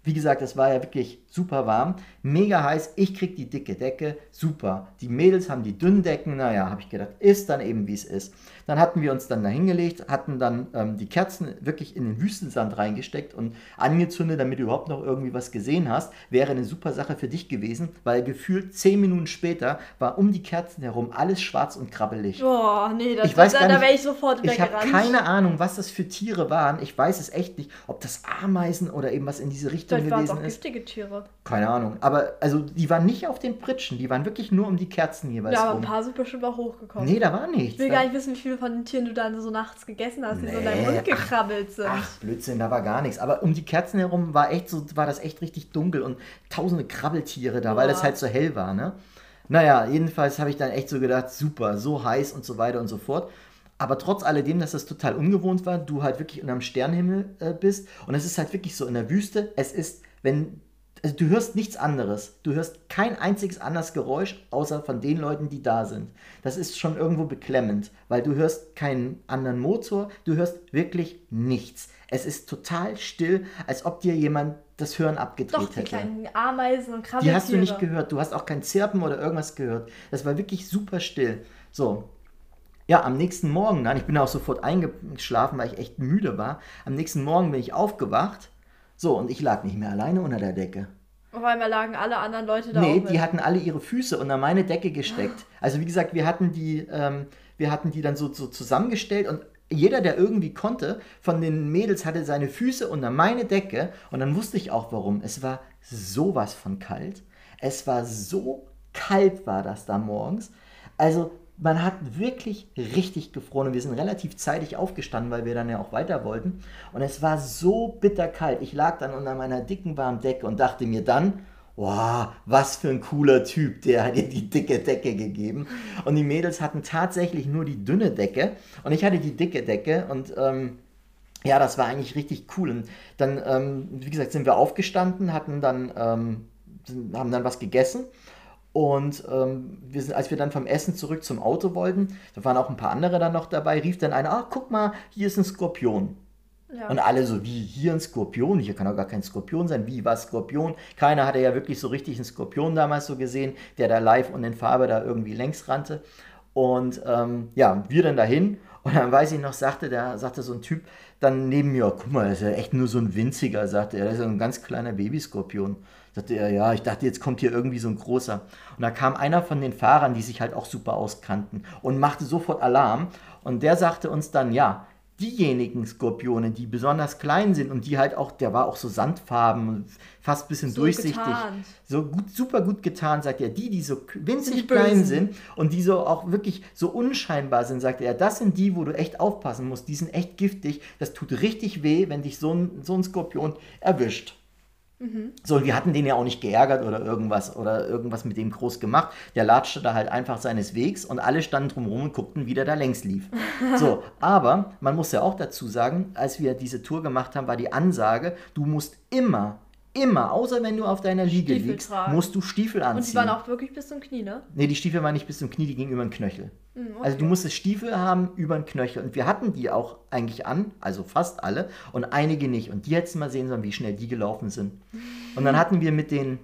Wie gesagt, es war ja wirklich super warm, mega heiß. Ich krieg die dicke Decke, super. Die Mädels haben die dünnen Decken, naja, habe ich gedacht, ist dann eben wie es ist. Dann hatten wir uns dann da hingelegt, hatten dann ähm, die Kerzen wirklich in den Wüstensand reingesteckt und angezündet, damit du überhaupt noch irgendwie was gesehen hast. Wäre eine super Sache für dich gewesen, weil gefühlt zehn Minuten später war um die Kerzen herum alles schwarz und krabbelig. Boah, nee, das Ich weiß da, gar da wäre ich sofort Ich habe weggerannt. keine Ahnung, was das für Tiere waren. Ich weiß es echt nicht, ob das Ameisen oder eben was in diese Richtung Vielleicht gewesen auch ist. giftige Tiere. Keine Ahnung. Aber also die waren nicht auf den Pritschen, die waren wirklich nur um die Kerzen jeweils Ja, aber rum. ein paar sind bestimmt auch hochgekommen. Nee, da war nichts. Ich will Da- gar nicht wissen, wie viele von den Tieren du dann so nachts gegessen hast, die so in deinen Nee, Mund gekrabbelt sind. Ach, Blödsinn, da war gar nichts. Aber um die Kerzen herum war echt so, war das echt richtig dunkel und tausende Krabbeltiere da, weil Boah. das halt so hell war, ne? Naja, jedenfalls habe ich dann echt so gedacht, super, so heiß und so weiter und so fort. Aber trotz alledem, dass das total ungewohnt war, du halt wirklich unterm Sternenhimmel äh, bist und es ist halt wirklich so in der Wüste, es ist, wenn, also du hörst nichts anderes. Du hörst kein einziges anderes Geräusch, außer von den Leuten, die da sind. Das ist schon irgendwo beklemmend, weil du hörst keinen anderen Motor, du hörst wirklich nichts. Es ist total still, als ob dir jemand das Hören abgedreht Doch, die hätte. kleinen Ameisen und Krabbeltiere. Die hast du nicht gehört. Du hast auch kein Zirpen oder irgendwas gehört. Das war wirklich super still. So. Ja, am nächsten Morgen dann, ich bin auch sofort eingeschlafen, weil ich echt müde war. Am nächsten Morgen bin ich aufgewacht. So, und ich lag nicht mehr alleine unter der Decke. Auf einmal lagen alle anderen Leute da Nee, die mit. hatten alle ihre Füße unter meine Decke gesteckt. Also wie gesagt, wir hatten die, ähm, wir hatten die dann so, so zusammengestellt und jeder, der irgendwie konnte, von den Mädels hatte seine Füße unter meine Decke und dann wusste ich auch warum. Es war sowas von kalt. Es war so kalt war das da morgens. Also man hat wirklich richtig gefroren und wir sind relativ zeitig aufgestanden, weil wir dann ja auch weiter wollten. Und es war so bitterkalt. Ich lag dann unter meiner dicken warmen Decke und dachte mir dann, wow, was für ein cooler Typ, der hat dir die dicke Decke gegeben. Und die Mädels hatten tatsächlich nur die dünne Decke und ich hatte die dicke Decke und ähm, ja, das war eigentlich richtig cool. Und dann, ähm, wie gesagt, sind wir aufgestanden, hatten dann, ähm, haben dann was gegessen. Und ähm, wir sind, als wir dann vom Essen zurück zum Auto wollten, da waren auch ein paar andere dann noch dabei, rief dann einer, ah, guck mal, hier ist ein Skorpion. Ja. Und alle so, wie hier ein Skorpion? Hier kann doch gar kein Skorpion sein. Wie was Skorpion? Keiner hatte ja wirklich so richtig einen Skorpion damals so gesehen, der da live und in Farbe da irgendwie längs rannte. Und ähm, ja, wir dann dahin. Und dann weiß ich noch, sagte der, sagte so ein Typ dann neben mir, guck mal, das ist ja echt nur so ein winziger, sagte er, das ist ja ein ganz kleiner Babyskorpion. Sagte er, ja, ich dachte, jetzt kommt hier irgendwie so ein großer. Und da kam einer von den Fahrern, die sich halt auch super auskannten und machte sofort Alarm. Und der sagte uns dann, ja, diejenigen Skorpione, die besonders klein sind und die halt auch, der war auch so sandfarben und fast ein bisschen So durchsichtig. getarnt. So gut, super gut getan, sagt er. Die, die so winzig klein sind und die so auch wirklich so unscheinbar sind, sagt er, das sind die, wo du echt aufpassen musst. Die sind echt giftig. Das tut richtig weh, wenn dich so ein, so ein Skorpion erwischt. So, und wir hatten den ja auch nicht geärgert oder irgendwas oder irgendwas mit dem groß gemacht. Der latschte da halt einfach seines Wegs und alle standen drumherum und guckten, wie der da längs lief. So, aber man muss ja auch dazu sagen, als wir diese Tour gemacht haben, war die Ansage, du musst immer, immer, außer wenn du auf deiner Liege Stiefel liegst, tragen. musst du Stiefel Und anziehen. die waren auch wirklich bis zum Knie, ne? Nee, die Stiefel waren nicht bis zum Knie, die gingen über den Knöchel. Hm, okay. Also du musstest Stiefel haben über den Knöchel. Und wir hatten die auch eigentlich an, also fast alle, und einige nicht. Und die hättest du mal sehen sollen, wie schnell die gelaufen sind. Und dann hatten wir mit den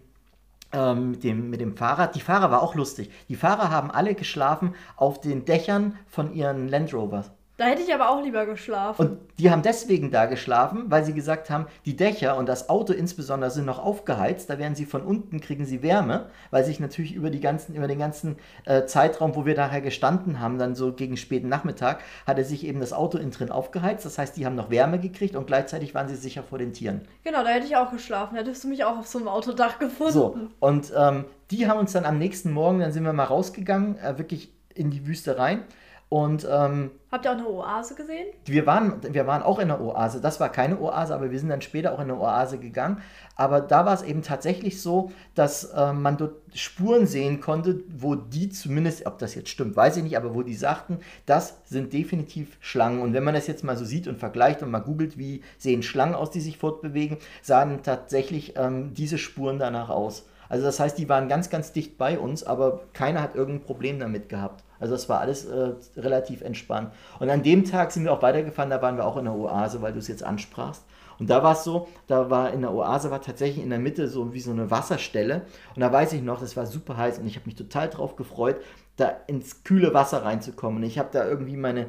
ähm, mit, dem, mit dem Fahrrad, die Fahrer war auch lustig. Die Fahrer haben alle geschlafen auf den Dächern von ihren Land Rovers. Da hätte ich aber auch lieber geschlafen. Und die haben deswegen da geschlafen, weil sie gesagt haben, die Dächer und das Auto insbesondere sind noch aufgeheizt. Da werden sie von unten, kriegen sie Wärme, weil sich natürlich über, die ganzen, über den ganzen äh, Zeitraum, wo wir nachher gestanden haben, dann so gegen späten Nachmittag, hatte sich eben das Auto innen drin aufgeheizt. Das heißt, die haben noch Wärme gekriegt und gleichzeitig waren sie sicher vor den Tieren. genau, da hätte ich auch geschlafen. Hättest du mich auch auf so einem Autodach gefunden. So, und ähm, die haben uns dann am nächsten Morgen, dann sind wir mal rausgegangen, äh, wirklich in die Wüste rein. Und ähm, Habt ihr auch eine Oase gesehen? wir waren, wir waren auch in der Oase. Das war keine Oase, aber wir sind dann später auch in eine Oase gegangen. Aber da war es eben tatsächlich so, dass äh, man dort Spuren sehen konnte, wo die zumindest, ob das jetzt stimmt, weiß ich nicht, aber wo die sagten, das sind definitiv Schlangen. Und wenn man das jetzt mal so sieht und vergleicht und mal googelt, wie sehen Schlangen aus, die sich fortbewegen, sahen tatsächlich ähm, diese Spuren danach aus. Also das heißt, die waren ganz, ganz dicht bei uns, aber keiner hat irgendein Problem damit gehabt. Also das war alles äh, relativ entspannt. Und an dem Tag sind wir auch weitergefahren, da waren wir auch in der Oase, weil du es jetzt ansprachst. Und da war es so, da war in der Oase war tatsächlich in der Mitte so wie so eine Wasserstelle. Und da weiß ich noch, das war super heiß und ich habe mich total drauf gefreut, da ins kühle Wasser reinzukommen. Und ich habe da irgendwie meine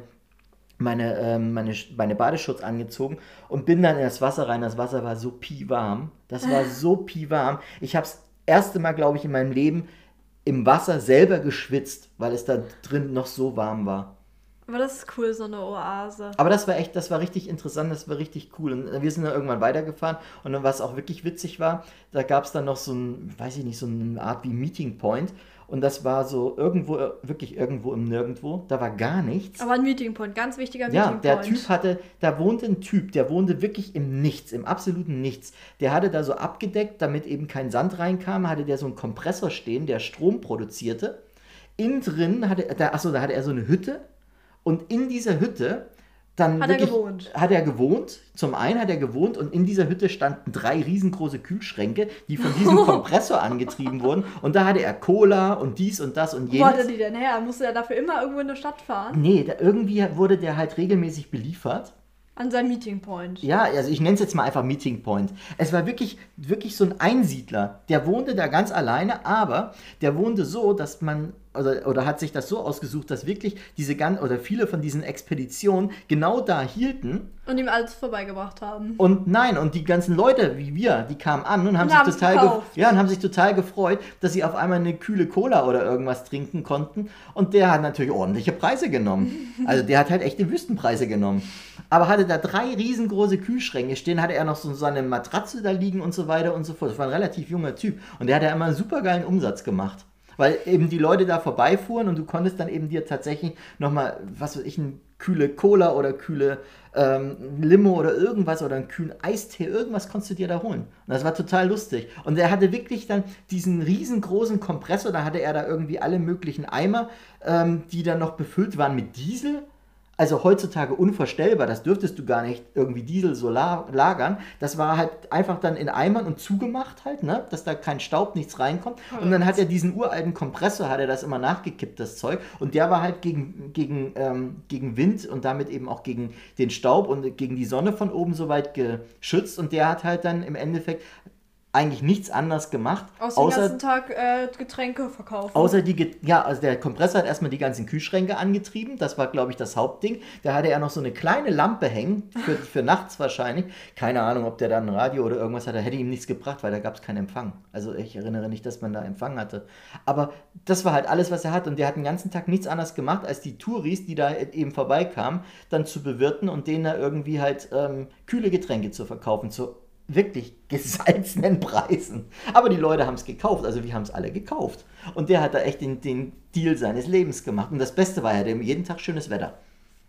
meine, ähm, meine, meine Badeschutz angezogen und bin dann in das Wasser rein. Das Wasser war so piewarm. Das war so piewarm. Ich habe das erste Mal, glaube ich, in meinem Leben im Wasser selber geschwitzt, weil es da drin noch so warm war. Aber das ist cool, so eine Oase. Aber das war echt, das war richtig interessant, das war richtig cool. Und wir sind dann irgendwann weitergefahren und dann, was auch wirklich witzig war, da gab es dann noch so ein, weiß ich nicht, so eine Art wie Meeting Point. Und das war so irgendwo, wirklich irgendwo im Nirgendwo. Da war gar nichts. Aber ein Meeting Point, ganz wichtiger Ja, Meeting der Point. Typ hatte, da wohnte ein Typ, der wohnte wirklich im Nichts, im absoluten Nichts. Der hatte da so abgedeckt, damit eben kein Sand reinkam, hatte der so einen Kompressor stehen, der Strom produzierte. Innen drin hatte, da, achso, da hatte er so eine Hütte und in dieser Hütte dann Hat er wirklich, gewohnt. Hat er gewohnt. Zum einen hat er gewohnt und in dieser Hütte standen drei riesengroße Kühlschränke, die von diesem Kompressor angetrieben wurden. Und da hatte er Cola und dies und das und Wo hat er jenes. die denn her? Musste er dafür immer irgendwo in der Stadt fahren? Nee, da, irgendwie wurde der halt regelmäßig beliefert. An sein Meeting Point. Ja, also ich nenne es jetzt mal einfach Meeting Point. Es war wirklich, wirklich so ein Einsiedler. Der wohnte da ganz alleine, aber der wohnte so, dass man, oder, oder hat sich das so ausgesucht, dass wirklich diese ganz, oder viele von diesen Expeditionen genau da hielten. Und ihm alles vorbeigebracht haben. Und nein, und die ganzen Leute wie wir, die kamen an und haben Und sich haben's total ja, und haben sich total gefreut, dass sie auf einmal eine kühle Cola oder irgendwas trinken konnten. Und der hat natürlich ordentliche Preise genommen. Also der hat halt echte Wüstenpreise genommen. Aber hatte da drei riesengroße Kühlschränke stehen, hatte er noch so seine Matratze da liegen und so weiter und so fort. Das war ein relativ junger Typ. Und der hat ja immer einen supergeilen Umsatz gemacht. Weil eben die Leute da vorbeifuhren und du konntest dann eben dir tatsächlich nochmal, was weiß ich, eine kühle Cola oder kühle ähm, Limo oder irgendwas oder einen kühlen Eistee, irgendwas konntest du dir da holen. Und das war total lustig. Und er hatte wirklich dann diesen riesengroßen Kompressor, da hatte er da irgendwie alle möglichen Eimer, ähm, die dann noch befüllt waren mit Diesel. Also heutzutage unvorstellbar, das dürftest du gar nicht irgendwie Diesel so la lagern. Das war halt einfach dann in Eimern und zugemacht halt, ne? dass da kein Staub, nichts reinkommt. Und dann hat er diesen uralten Kompressor, hat er das immer nachgekippt, das Zeug. Und der war halt gegen, gegen, ähm, gegen Wind und damit eben auch gegen den Staub und gegen die Sonne von oben so weit geschützt. Und der hat halt dann im Endeffekt eigentlich nichts anderes gemacht, Aus dem außer ganzen Tag äh, Getränke verkaufen. Außer die, ja, also der Kompressor hat erstmal die ganzen Kühlschränke angetrieben. Das war, glaube ich, das Hauptding. Da hatte er noch so eine kleine Lampe hängen, für, für nachts wahrscheinlich. Keine Ahnung, ob der dann ein Radio oder irgendwas hatte. Hätte ihm nichts gebracht, weil da gab es keinen Empfang. Also ich erinnere nicht, dass man da Empfang hatte. Aber das war halt alles, was er hat. Und der hat den ganzen Tag nichts anderes gemacht, als die Touris, die da eben vorbeikamen, dann zu bewirten und denen da irgendwie halt ähm, kühle Getränke zu verkaufen. Zu wirklich gesalzenen Preisen. Aber die Leute haben es gekauft, also wir haben es alle gekauft. Und der hat da echt den, den Deal seines Lebens gemacht. Und das Beste war ja, der jeden Tag schönes Wetter.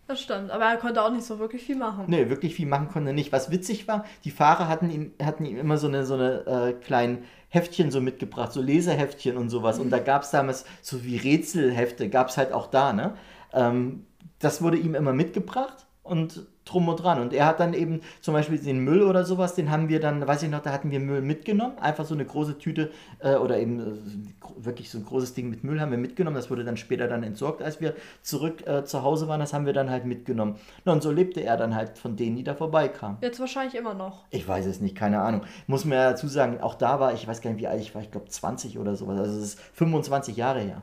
Das stimmt, aber er konnte auch nicht so wirklich viel machen. Nee, wirklich viel machen konnte er nicht. Was witzig war, die Fahrer hatten ihm, hatten ihm immer so eine, so eine äh, kleinen Heftchen so mitgebracht, so Leseheftchen und sowas. Und da gab es damals so wie Rätselhefte, gab es halt auch da, ne? Ähm, das wurde ihm immer mitgebracht und drum und dran. Und er hat dann eben zum Beispiel den Müll oder sowas, den haben wir dann, weiß ich noch, da hatten wir Müll mitgenommen. Einfach so eine große Tüte äh, oder eben äh, wirklich so ein großes Ding mit Müll haben wir mitgenommen. Das wurde dann später dann entsorgt, als wir zurück äh, zu Hause waren. Das haben wir dann halt mitgenommen. Na, und so lebte er dann halt von denen, die da vorbeikamen. Jetzt wahrscheinlich immer noch. Ich weiß es nicht, keine Ahnung. Muss mir ja dazu sagen, auch da war ich, weiß gar nicht, wie alt ich war, ich glaube 20 oder sowas. Also es ist 25 Jahre her.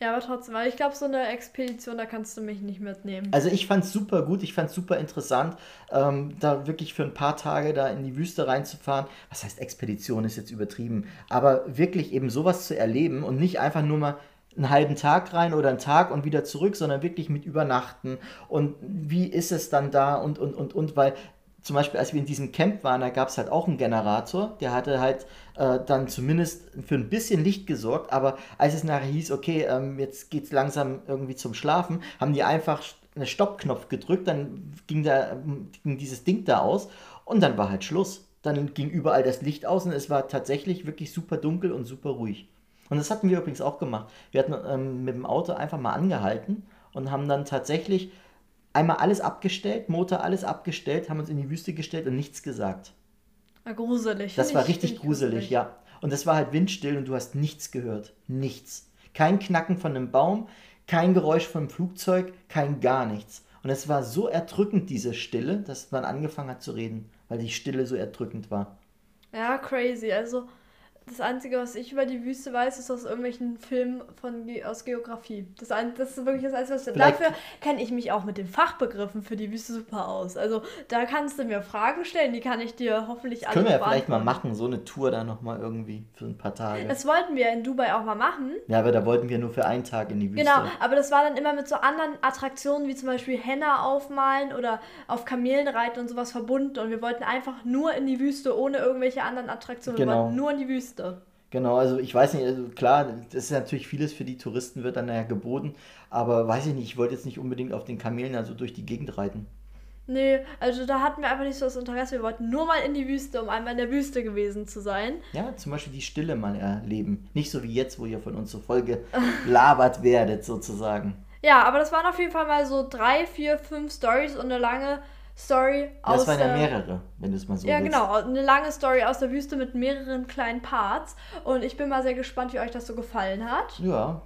Ja, aber trotzdem, weil ich glaube, so eine Expedition, da kannst du mich nicht mitnehmen. Also ich fand es super gut, ich fand es super interessant, ähm, da wirklich für ein paar Tage da in die Wüste reinzufahren. Was heißt Expedition ist jetzt übertrieben, aber wirklich eben sowas zu erleben und nicht einfach nur mal einen halben Tag rein oder einen Tag und wieder zurück, sondern wirklich mit Übernachten und wie ist es dann da und und und und, weil zum Beispiel, als wir in diesem Camp waren, da gab es halt auch einen Generator, der hatte halt äh, dann zumindest für ein bisschen Licht gesorgt, aber als es nachher hieß, okay, ähm, jetzt geht es langsam irgendwie zum Schlafen, haben die einfach einen Stoppknopf gedrückt, dann ging, da, ging dieses Ding da aus und dann war halt Schluss. Dann ging überall das Licht aus und es war tatsächlich wirklich super dunkel und super ruhig. Und das hatten wir übrigens auch gemacht. Wir hatten ähm, mit dem Auto einfach mal angehalten und haben dann tatsächlich einmal alles abgestellt, Motor alles abgestellt, haben uns in die Wüste gestellt und nichts gesagt. Ja, gruselig. Das war richtig gruselig, gruselig, ja. Und es war halt windstill und du hast nichts gehört. Nichts. Kein Knacken von einem Baum, kein Geräusch vom Flugzeug, kein gar nichts. Und es war so erdrückend, diese Stille, dass man angefangen hat zu reden, weil die Stille so erdrückend war. Ja, crazy. Also, das Einzige, was ich über die Wüste weiß, ist aus irgendwelchen Filmen von, aus Geografie. Das, ein, das ist wirklich das Einzige, was ich Dafür kenne ich mich auch mit den Fachbegriffen für die Wüste super aus. Also da kannst du mir Fragen stellen, die kann ich dir hoffentlich alle Können wir ja vielleicht mal machen, so eine Tour da nochmal irgendwie für ein paar Tage. Das wollten wir in Dubai auch mal machen. Ja, aber da wollten wir nur für einen Tag in die Wüste. Genau, aber das war dann immer mit so anderen Attraktionen, wie zum Beispiel Henna aufmalen oder auf Kamelen reiten und sowas verbunden. Und wir wollten einfach nur in die Wüste, ohne irgendwelche anderen Attraktionen. Genau. Wir wollten nur in die Wüste. Wüste. Genau, also ich weiß nicht, also klar, das ist natürlich vieles für die Touristen wird dann ja geboten, aber weiß ich nicht, ich wollte jetzt nicht unbedingt auf den Kamelen also durch die Gegend reiten. Nee, also da hatten wir einfach nicht so das Interesse. Wir wollten nur mal in die Wüste, um einmal in der Wüste gewesen zu sein. Ja, zum Beispiel die Stille mal erleben. Nicht so wie jetzt, wo ihr von uns so voll gelabert werdet, sozusagen. Ja, aber das waren auf jeden Fall mal so drei, vier, fünf Stories und eine lange Story aus. Das waren ja mehrere, wenn du es mal so Ja, willst. genau. Eine lange Story aus der Wüste mit mehreren kleinen Parts. Und ich bin mal sehr gespannt, wie euch das so gefallen hat. Ja.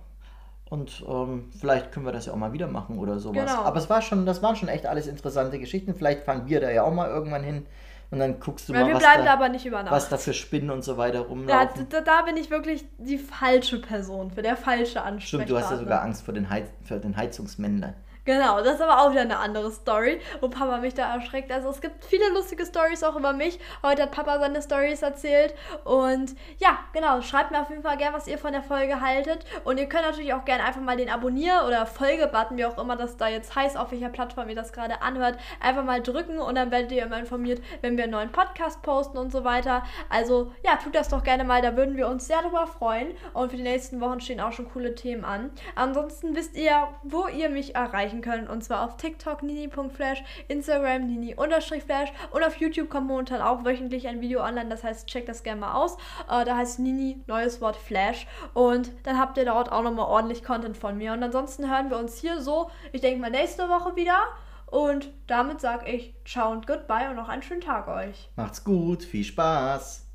Und ähm, vielleicht können wir das ja auch mal wieder machen oder sowas. Genau. Aber es war schon, das waren schon echt alles interessante Geschichten. Vielleicht fahren wir da ja auch mal irgendwann hin. Und dann guckst du Weil mal, wir was, bleiben da, aber nicht über Nacht. was da für Spinnen und so weiter rumlaufen. Ja, da, da, bin ich wirklich die falsche Person, für der falsche Ansprechpartner. Stimmt, du hast ja sogar Angst vor den, Heiz vor den Heizungsmännern. Genau, das ist aber auch wieder eine andere Story, wo Papa mich da erschreckt. Also es gibt viele lustige Stories auch über mich. Heute hat Papa seine Stories erzählt. Und ja, genau, schreibt mir auf jeden Fall gerne, was ihr von der Folge haltet. Und ihr könnt natürlich auch gerne einfach mal den Abonnier- oder Folge-Button, wie auch immer das da jetzt heißt, auf welcher Plattform ihr das gerade anhört, einfach mal drücken und dann werdet ihr immer informiert, wenn wir einen neuen Podcast posten und so weiter. Also ja, tut das doch gerne mal, da würden wir uns sehr darüber freuen. Und für die nächsten Wochen stehen auch schon coole Themen an. Ansonsten wisst ihr, wo ihr mich erreichen erreichen können. Und zwar auf TikTok nini.flash, Instagram nini-flash und auf YouTube kommt momentan auch wöchentlich ein Video online. Das heißt, checkt das gerne mal aus. Äh, da heißt Nini, neues Wort Flash. Und dann habt ihr dort auch nochmal ordentlich Content von mir. Und ansonsten hören wir uns hier so, ich denke mal, nächste Woche wieder. Und damit sage ich ciao und goodbye und noch einen schönen Tag euch. Macht's gut, viel Spaß.